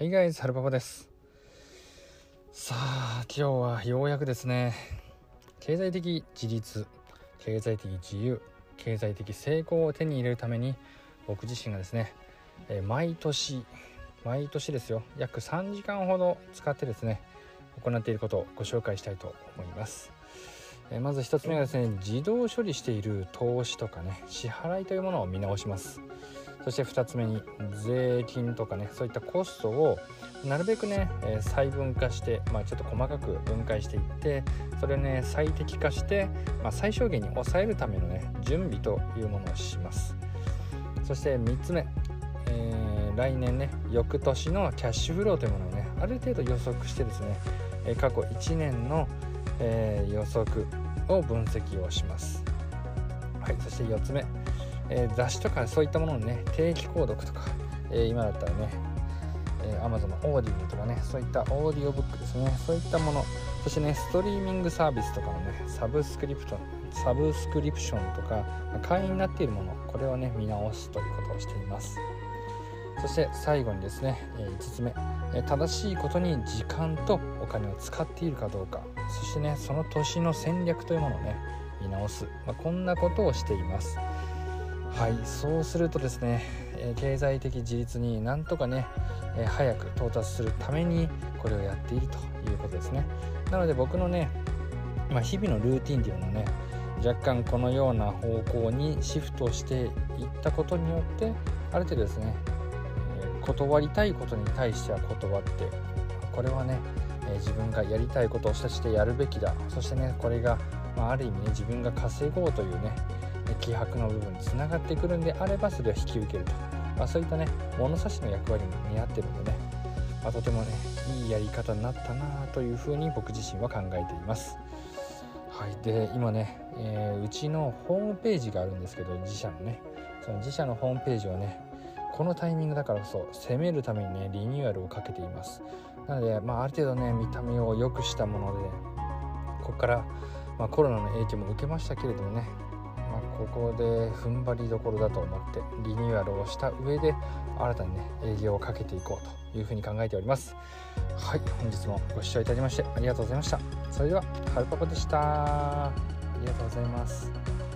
Hey guys, はるパパです。さあ今日はようやくですね。経済的自立経済的自由経済的成功を手に入れるために僕自身がですね、え毎年毎年ですよ。約3時間ほど使ってですね行っていることをご紹介したいと思います。えまず1つ目がですね自動処理している投資とかね支払いというものを見直します。そして2つ目に税金とかねそういったコストをなるべくね、え細分化して、まあ、ちょっと細かく分解していってそれをね最適化して、まあ、最小限に抑えるためのね準備というものをします。そして3つ目、えー、来年ね翌年のキャッシュフローというものをねある程度予測してですね、え過去1年の、えー、予測を分析をします。はいそして4つ目えー、雑誌とかそういったもののね定期購読とか、え、今だったらね、えー、Amazon のオーディブルとかねそういったオーディオブックですね。そういったものそしてねストリーミングサービスとかのねサブスクリプトサブスクリプションとか会員になっているものこれをね見直すということをしています。そして最後にですね、え5つ目、え正しいことに時間とお金を使っているかどうか。そしてねその年の戦略というものをね見直す、まあ、こんなことをしています。はいそうするとですね、え経済的自立になんとかね、え早く到達するためにこれをやっているということですね。なので僕のね、まあ、日々のルーティンっていうのはね若干このような方向にシフトしていったことによってある程度ですね、え断りたいことに対しては断ってこれはね、え自分がやりたいことをしてやるべきだ。そしてねこれが、まあ、ある意味ね自分が稼ごうというね気迫の部分につながってくるんであればそれを引き受けると、まあ、そういったね物差しの役割も似合ってるのでね、まあ、とてもねいいやり方になったなというふうに僕自身は考えています。はい、で今ね、えー、うちのホームページがあるんですけど自社のね。その自社のホームページをねこのタイミングだからこそ攻めるためにねリニューアルをかけています。なので、まあ、ある程度ね見た目を良くしたもので、ここから、まあ、コロナの影響も受けましたけれどもねここで踏ん張りどころだと思ってリニューアルをした上で新たにね営業をかけていこうというふうに考えております。はい本日もご視聴いただきましてありがとうございました。それでははるぱこでした。ありがとうございます。